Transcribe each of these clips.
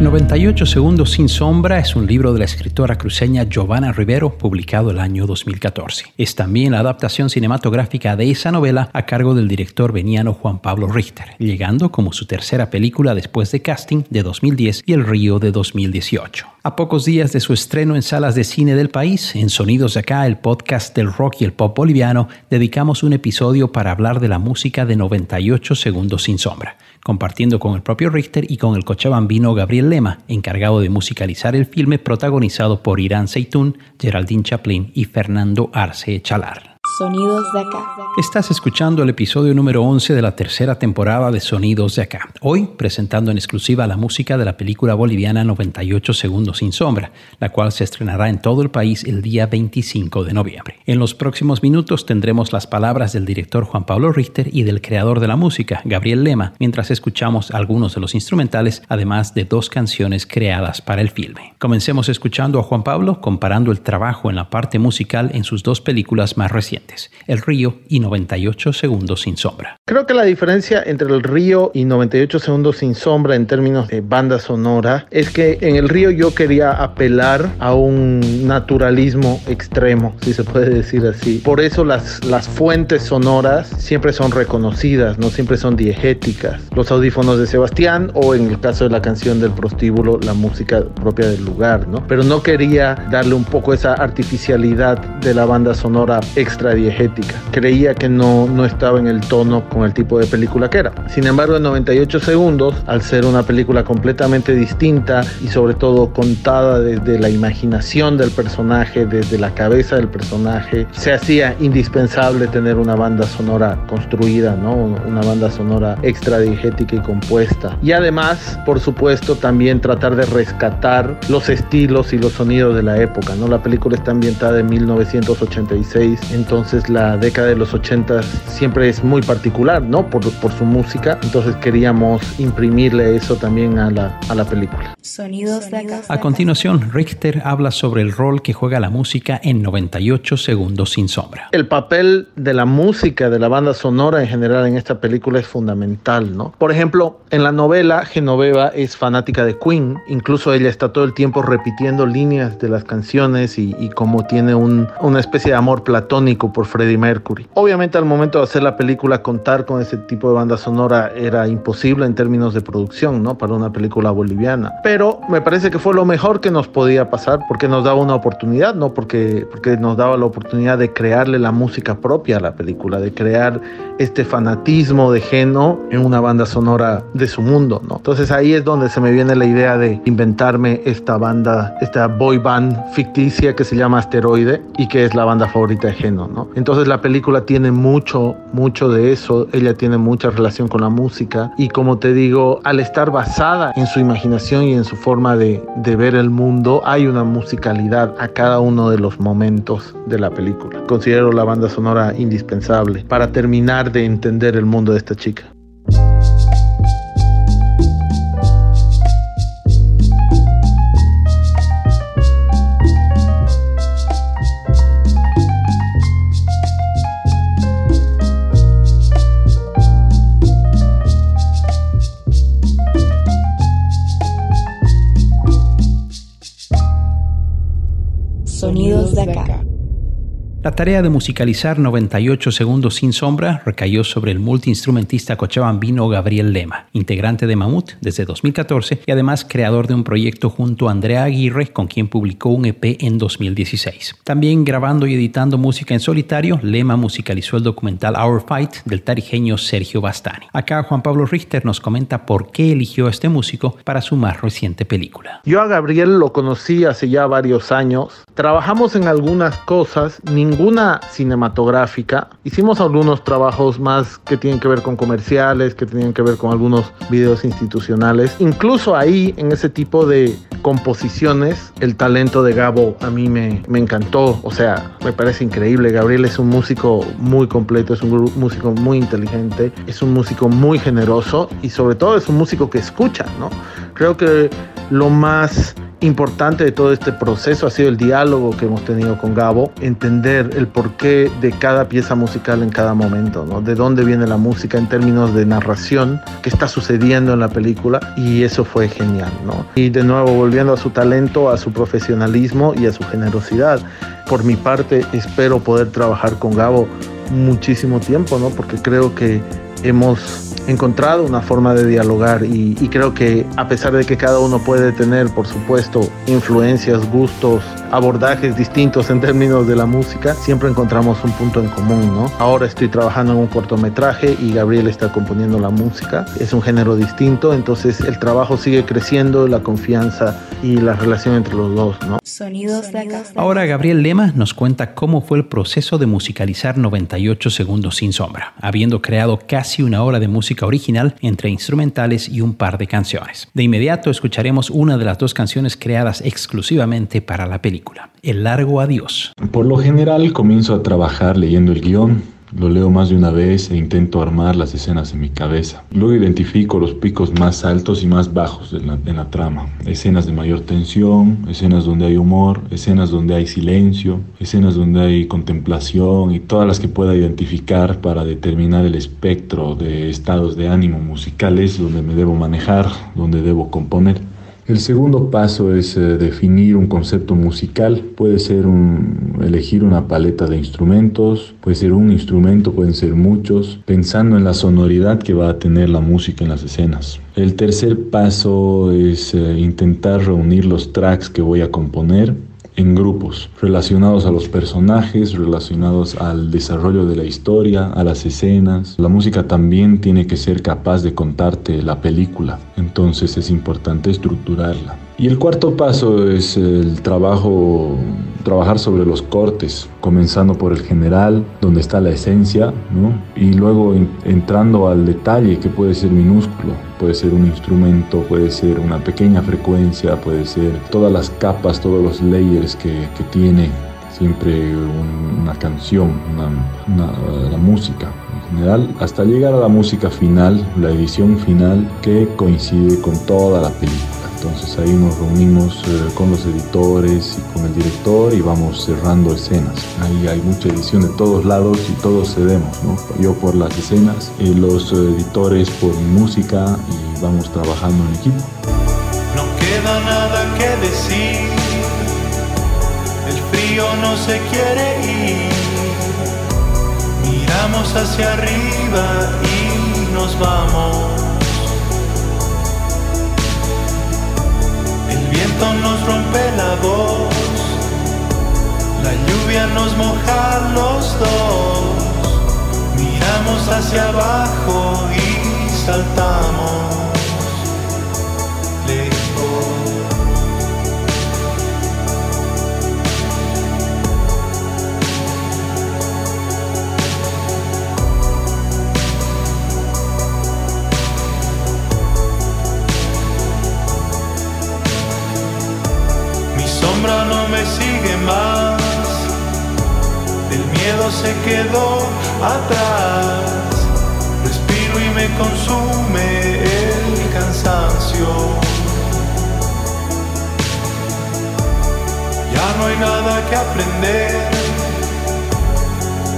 98 Segundos sin Sombra es un libro de la escritora cruceña Giovanna Rivero, publicado el año 2014. Es también la adaptación cinematográfica de esa novela a cargo del director veniano Juan Pablo Richter, llegando como su tercera película después de Casting de 2010 y El Río de 2018. A pocos días de su estreno en salas de cine del país, en Sonidos de Acá, el podcast del rock y el pop boliviano, dedicamos un episodio para hablar de la música de 98 Segundos sin Sombra compartiendo con el propio Richter y con el cochabambino Gabriel Lema, encargado de musicalizar el filme protagonizado por Irán Seitún, Geraldine Chaplin y Fernando Arce Chalar. Sonidos de acá. Estás escuchando el episodio número 11 de la tercera temporada de Sonidos de acá. Hoy presentando en exclusiva la música de la película boliviana 98 segundos sin sombra, la cual se estrenará en todo el país el día 25 de noviembre. En los próximos minutos tendremos las palabras del director Juan Pablo Richter y del creador de la música, Gabriel Lema, mientras escuchamos algunos de los instrumentales, además de dos canciones creadas para el filme. Comencemos escuchando a Juan Pablo comparando el trabajo en la parte musical en sus dos películas más recientes el Río y 98 Segundos sin Sombra. Creo que la diferencia entre El Río y 98 Segundos sin Sombra en términos de banda sonora es que en El Río yo quería apelar a un naturalismo extremo, si se puede decir así. Por eso las, las fuentes sonoras siempre son reconocidas, no siempre son diegéticas. Los audífonos de Sebastián o en el caso de la canción del prostíbulo, la música propia del lugar, ¿no? Pero no quería darle un poco esa artificialidad de la banda sonora extra diegética. Creía que no, no estaba en el tono con el tipo de película que era. Sin embargo, en 98 segundos, al ser una película completamente distinta y sobre todo contada desde la imaginación del personaje, desde la cabeza del personaje, se hacía indispensable tener una banda sonora construida, ¿no? Una banda sonora extra diegética y compuesta. Y además, por supuesto, también tratar de rescatar los estilos y los sonidos de la época, ¿no? La película está ambientada en 1986, entonces entonces la década de los 80 siempre es muy particular, ¿no? Por, por su música, entonces queríamos imprimirle eso también a la, a la película. Sonidos de acá. A continuación, Richter habla sobre el rol que juega la música en 98 segundos sin sombra. El papel de la música, de la banda sonora en general en esta película es fundamental, ¿no? Por ejemplo, en la novela, Genoveva es fanática de Queen, incluso ella está todo el tiempo repitiendo líneas de las canciones y, y como tiene un, una especie de amor platónico por Freddie Mercury. Obviamente al momento de hacer la película contar con ese tipo de banda sonora era imposible en términos de producción, ¿no? Para una película boliviana. Pero me parece que fue lo mejor que nos podía pasar porque nos daba una oportunidad, ¿no? Porque, porque nos daba la oportunidad de crearle la música propia a la película, de crear este fanatismo de Geno en una banda sonora de su mundo, ¿no? Entonces ahí es donde se me viene la idea de inventarme esta banda, esta boy band ficticia que se llama Asteroide y que es la banda favorita de Geno, ¿no? Entonces la película tiene mucho, mucho de eso, ella tiene mucha relación con la música y como te digo, al estar basada en su imaginación y en su forma de, ver el mundo, hay una musicalidad a cada uno de los momentos de la película. Considero la banda sonora indispensable para terminar de entender el mundo de esta chica. La tarea de musicalizar 98 segundos sin sombra recayó sobre el multiinstrumentista cochabambino Gabriel Lema, integrante de Mamut desde 2014 y además creador de un proyecto junto a Andrea Aguirre con quien publicó un EP en 2016. También grabando y editando música en solitario, Lema musicalizó el documental Our Fight del tarijeño Sergio Bastani. Acá Juan Pablo Richter nos comenta por qué eligió a este músico para su más reciente película. Yo a Gabriel lo conocí hace ya varios años. Trabajamos en algunas cosas, ninguna cinematográfica. Hicimos algunos trabajos más que tienen que ver con comerciales, que tenían que ver con algunos videos institucionales. Incluso ahí, en ese tipo de composiciones, el talento de Gabo a mí me, me encantó. O sea, me parece increíble. Gabriel es un músico muy completo, es un músico muy inteligente, es un músico muy generoso y sobre todo es un músico que escucha, ¿no? Creo que lo más importante de todo este proceso ha sido el diálogo que hemos tenido con Gabo, entender el porqué de cada pieza musical en cada momento, ¿no? De dónde viene la música en términos de narración, qué está sucediendo en la película y eso fue genial, ¿no? Y de nuevo volviendo a su talento, a su profesionalismo y a su generosidad. Por mi parte, espero poder trabajar con Gabo muchísimo tiempo, ¿no? Porque creo que hemos encontrado una forma de dialogar y, creo que a pesar de que cada uno puede tener, por supuesto, influencias, gustos, abordajes distintos en términos de la música, siempre encontramos un punto en común, ¿no? Ahora estoy trabajando en un cortometraje y Gabriel está componiendo la música. Es un género distinto, entonces el trabajo sigue creciendo, la confianza y la relación entre los dos, ¿no? Sonidos de Ahora Gabriel Lema nos cuenta cómo fue el proceso de musicalizar 98 segundos sin sombra, habiendo creado casi una hora de música original entre instrumentales y un par de canciones. De inmediato escucharemos una de las dos canciones creadas exclusivamente para la película, El largo adiós. Por lo general comienzo a trabajar leyendo el guion lo leo más de una vez e intento armar las escenas en mi cabeza. Luego identifico los picos más altos y más bajos en la, trama. Escenas de mayor tensión, escenas donde hay humor, escenas donde hay silencio, escenas donde hay contemplación y todas las que pueda identificar para determinar el espectro de estados de ánimo musicales donde me debo manejar, donde debo componer. El segundo paso es eh, definir un concepto musical. Puede ser elegir una paleta de instrumentos, puede ser un instrumento, pueden ser muchos, pensando en la sonoridad que va a tener la música en las escenas. El tercer paso es eh, intentar reunir los tracks que voy a componer en grupos relacionados a los personajes, relacionados al desarrollo de la historia, a las escenas. La música también tiene que ser capaz de contarte la película, entonces es importante estructurarla. Y el cuarto paso es el trabajo, trabajar sobre los cortes, comenzando por el general, donde está la esencia, ¿no? y luego entrando al detalle que puede ser minúsculo, puede ser un instrumento, puede ser una pequeña frecuencia, puede ser todas las capas, todos los layers que, que tiene siempre una canción, una, la música en general, hasta llegar a la música final, la edición final que coincide con toda la película. Entonces ahí nos reunimos eh, con los editores y con el director y vamos cerrando escenas. Ahí hay mucha edición de todos lados y todos cedemos, ¿no? Yo por las escenas, y los editores por música y vamos trabajando en equipo. No queda nada que decir, el frío no se quiere ir. Miramos hacia arriba y nos vamos. Hacia abajo y saltamos. no me sigue más. El miedo se quedó atrás. Me consume el cansancio. Ya no hay nada que aprender,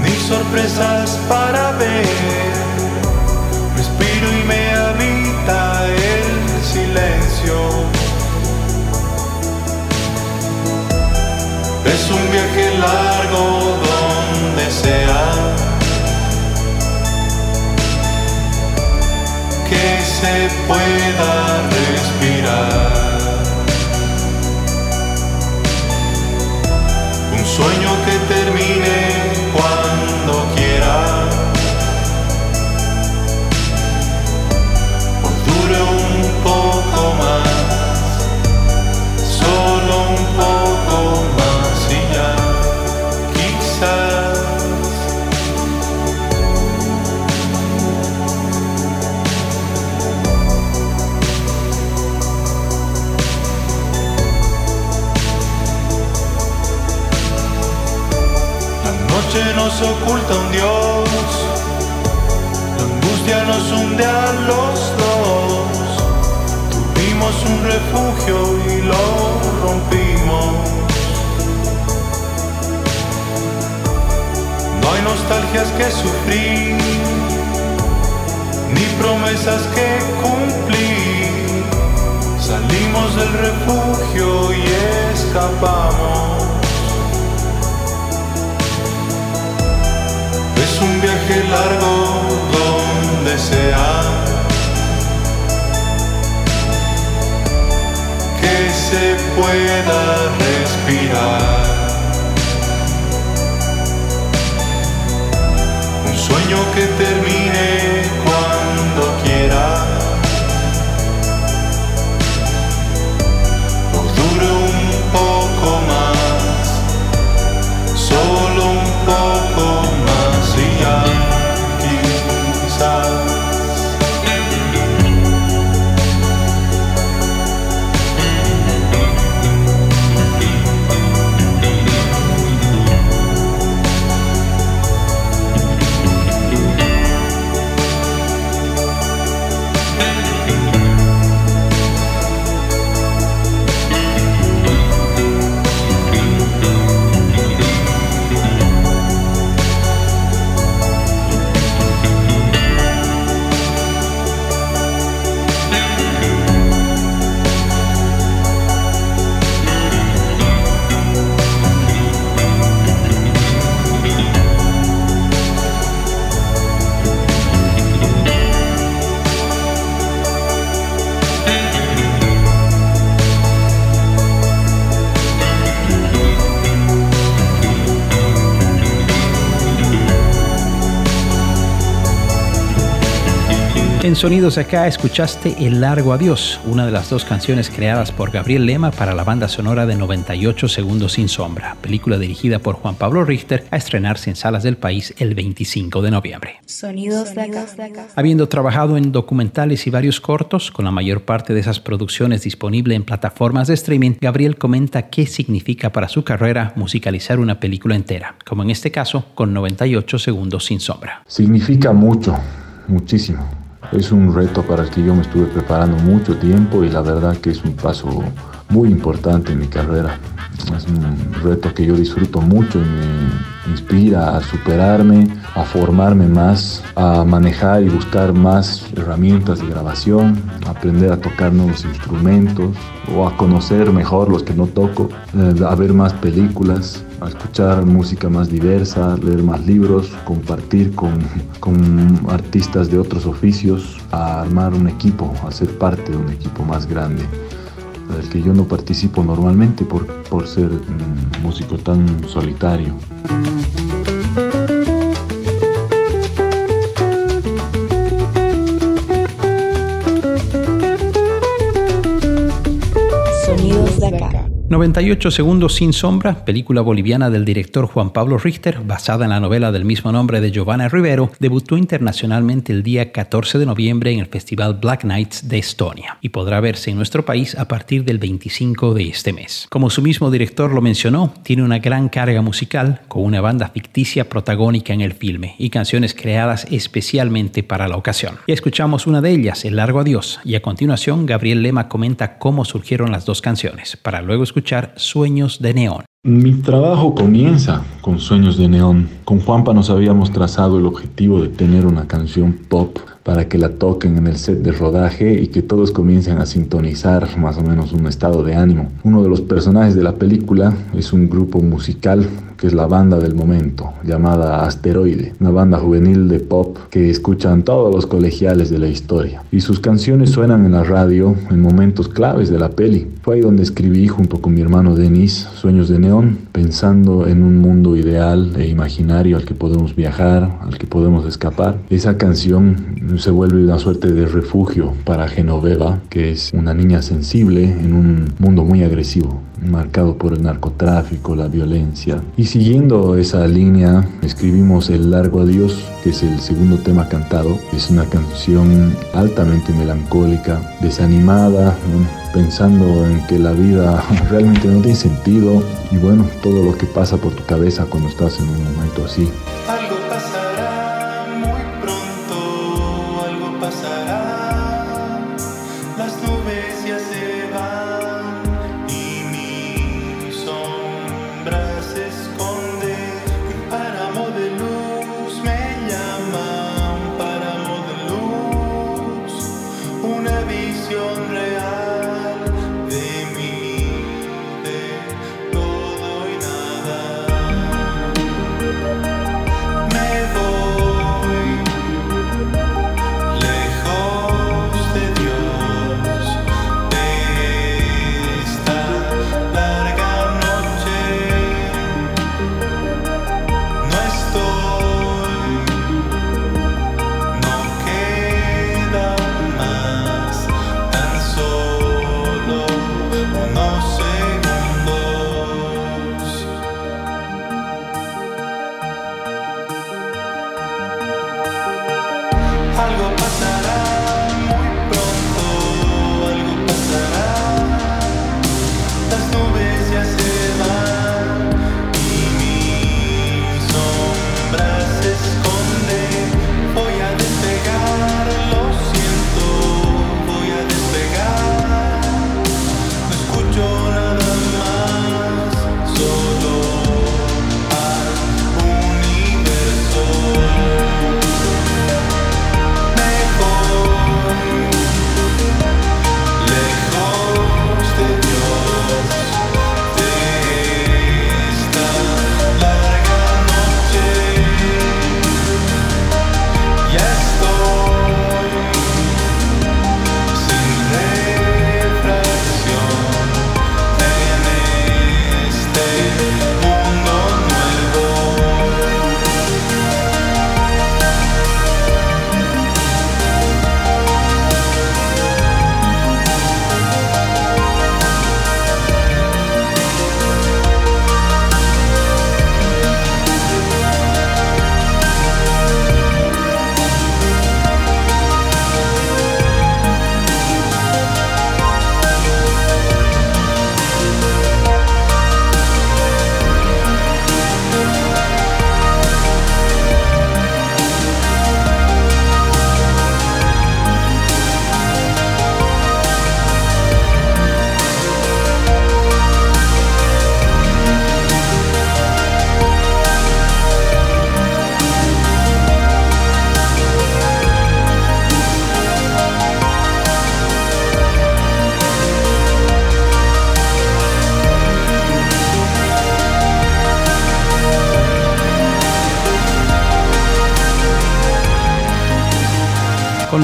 ni sorpresas para ver. Respiro y me habita el silencio. Es un viaje largo donde sea se pueda respirar. Tuvimos un refugio y lo rompimos. No hay nostalgias que sufrir, ni promesas que cumplir. Salimos del refugio y escapamos. Es un viaje largo donde sea que pueda respirar. Un sueño que termine Sonidos Acá escuchaste El Largo Adiós, una de las dos canciones creadas por Gabriel Lema para la banda sonora de 98 Segundos sin Sombra, película dirigida por Juan Pablo Richter a estrenarse en salas del país el 25 de noviembre. Sonidos de acá. Habiendo trabajado en documentales y varios cortos, con la mayor parte de esas producciones disponible en plataformas de streaming, Gabriel comenta qué significa para su carrera musicalizar una película entera, como en este caso con 98 Segundos sin Sombra. Significa mucho, muchísimo. Es un reto para el que yo me estuve preparando mucho tiempo y la verdad que es un paso muy importante en mi carrera. Es un reto que yo disfruto mucho y me inspira a superarme, a formarme más, a manejar y buscar más herramientas de grabación, a aprender a tocar nuevos instrumentos o a conocer mejor los que no toco, eh, a ver más películas, a escuchar música más diversa, leer más libros, compartir con, con artistas de otros oficios, a armar un equipo, a ser parte de un equipo más grande del que yo no participo normalmente por, por ser un músico tan solitario. 98 Segundos sin Sombra, película boliviana del director Juan Pablo Richter, basada en la novela del mismo nombre de Giovanna Rivero, debutó internacionalmente el día 14 de noviembre en el Festival Black Nights de Estonia y podrá verse en nuestro país a partir del 25 de este mes. Como su mismo director lo mencionó, tiene una gran carga musical con una banda ficticia protagónica en el filme y canciones creadas especialmente para la ocasión. Y escuchamos una de ellas, El Largo Adiós, y a continuación Gabriel Lema comenta cómo surgieron las dos canciones, para luego escuchar Sueños de Neón. Mi trabajo comienza con Sueños de Neón. Con Juanpa nos habíamos trazado el objetivo de tener una canción pop para que la toquen en el set de rodaje y que todos comiencen a sintonizar más o menos un estado de ánimo. Uno de los personajes de la película es un grupo musical que es la banda del momento, llamada Asteroide, una banda juvenil de pop que escuchan todos los colegiales de la historia. Y sus canciones suenan en la radio en momentos claves de la peli. Fue ahí donde escribí junto con mi hermano Denis Sueños de Neón, pensando en un mundo ideal e imaginario al que podemos viajar, al que podemos escapar. Esa canción se vuelve una suerte de refugio para Genoveva, que es una niña sensible en un mundo muy agresivo. Marcado por el narcotráfico, la violencia. Y siguiendo esa línea, escribimos El Largo Adiós, que es el segundo tema cantado. Es una canción altamente melancólica, desanimada, pensando en que la vida realmente no tiene sentido y bueno, todo lo que pasa por tu cabeza cuando estás en un momento así.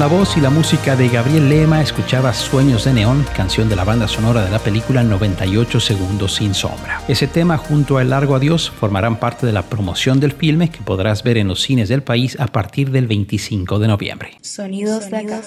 La voz y la música de Gabriel Lema escuchaba Sueños de Neón, canción de la banda sonora de la película 98 Segundos sin Sombra. Ese tema junto a El Largo Adiós formarán parte de la promoción del filme que podrás ver en los cines del país a partir del 25 de noviembre. Sonidos de acá.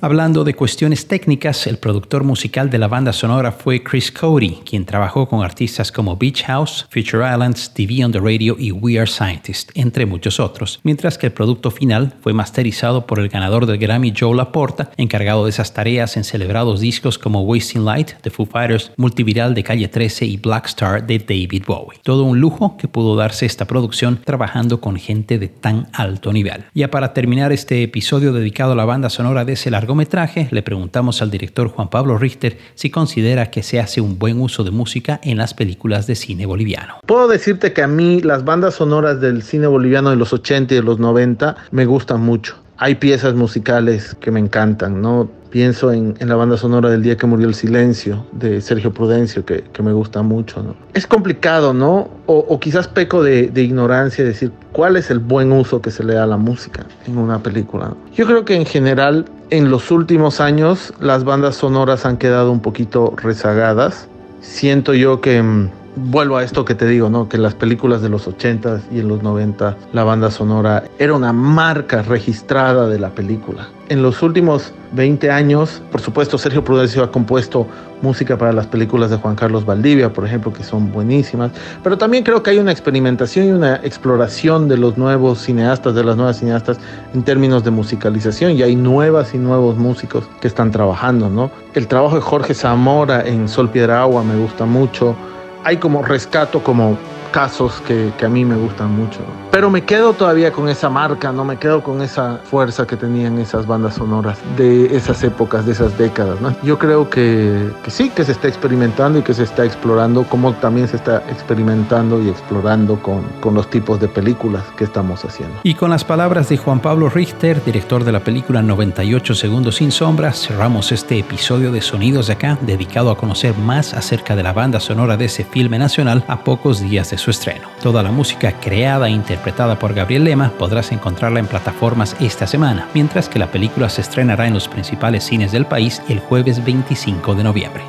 Hablando de cuestiones técnicas, el productor musical de la banda sonora fue Chris Cody, quien trabajó con artistas como Beach House, Future Islands, TV on the Radio y We Are Scientists, entre muchos otros, mientras que el producto final fue masterizado por el ganador del Grammy Joe Laporta, encargado de esas tareas en celebrados discos como Wasting Light de Foo Fighters, Multiviral de Calle 13 y Black Star de David Bowie. Todo un lujo que pudo darse esta producción trabajando con gente de tan alto nivel. Ya para terminar este episodio dedicado a la banda sonora de ese largometraje, le preguntamos al director Juan Pablo Richter si considera que se hace un buen uso de música en las películas de cine boliviano. Puedo decirte que a mí las bandas sonoras del cine boliviano de los 80 y de los 90 me gustan mucho hay piezas musicales que me encantan, ¿no? Pienso en, la banda sonora del día que murió el silencio de Sergio Prudencio, que, me gusta mucho, ¿no? Es complicado, ¿no? O, quizás peco de, ignorancia decir cuál es el buen uso que se le da a la música en una película. Yo creo que en general, en los últimos años, las bandas sonoras han quedado un poquito rezagadas. Siento yo que mm, vuelvo a esto que te digo, ¿no? Que las películas de los 80 y en los 90 la banda sonora era una marca registrada de la película. En los últimos 20 años, por supuesto, Sergio Prudencio ha compuesto música para las películas de Juan Carlos Valdivia, por ejemplo, que son buenísimas, pero también creo que hay una experimentación y una exploración de los nuevos cineastas, de las nuevas cineastas en términos de musicalización y hay nuevas y nuevos músicos que están trabajando, ¿no? El trabajo de Jorge Zamora en Sol Piedra Agua me gusta mucho hay como rescato como casos que, que, a mí me gustan mucho. Pero me quedo todavía con esa marca, no me quedo con esa fuerza que tenían esas bandas sonoras de esas épocas, de esas décadas. ¿no? Yo creo que, que, sí, que se está experimentando y que se está explorando, como también se está experimentando y explorando con, con los tipos de películas que estamos haciendo. Y con las palabras de Juan Pablo Richter, director de la película 98 Segundos sin Sombras, cerramos este episodio de Sonidos de Acá, dedicado a conocer más acerca de la banda sonora de ese filme nacional a pocos días de su estreno. Toda la música creada e interpretada por Gabriel Lema podrás encontrarla en plataformas esta semana, mientras que la película se estrenará en los principales cines del país el jueves 25 de noviembre.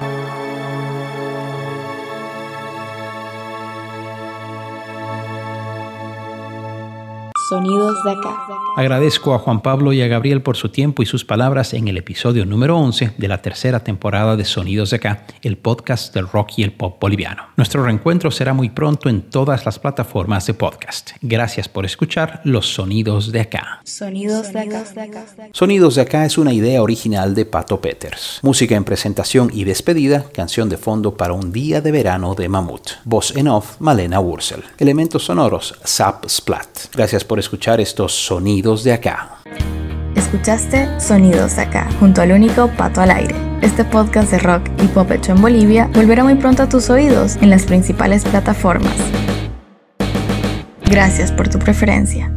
De acá. Agradezco a Juan Pablo y a Gabriel por su tiempo y sus palabras en el episodio número 11 de la tercera temporada de Sonidos de acá, el podcast del rock y el pop boliviano. Nuestro reencuentro será muy pronto en todas las plataformas de podcast. Gracias por escuchar los Sonidos de acá. Sonidos de acá. Sonidos de acá es una idea original de Pato Peters. Música en presentación y despedida, canción de fondo para un día de verano de Mamut. Voz en off, Malena Wursel. Elementos sonoros, Zap Splat. Gracias por estos sonidos de acá. Escuchaste Sonidos de acá, junto al único Pato al aire. Este podcast de rock y pop hecho en Bolivia volverá muy pronto a tus oídos en las principales plataformas. Gracias por tu preferencia.